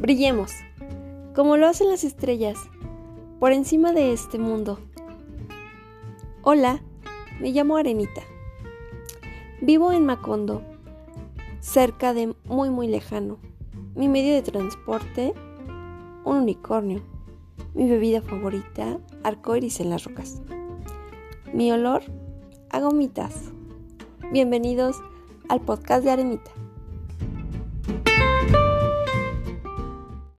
Brillemos, como lo hacen las estrellas, por encima de este mundo. Hola, me llamo Arenita. Vivo en Macondo, cerca de muy muy lejano. Mi medio de transporte, un unicornio. Mi bebida favorita, arcoiris en las rocas. Mi olor, a gomitas. Bienvenidos al podcast de Arenita.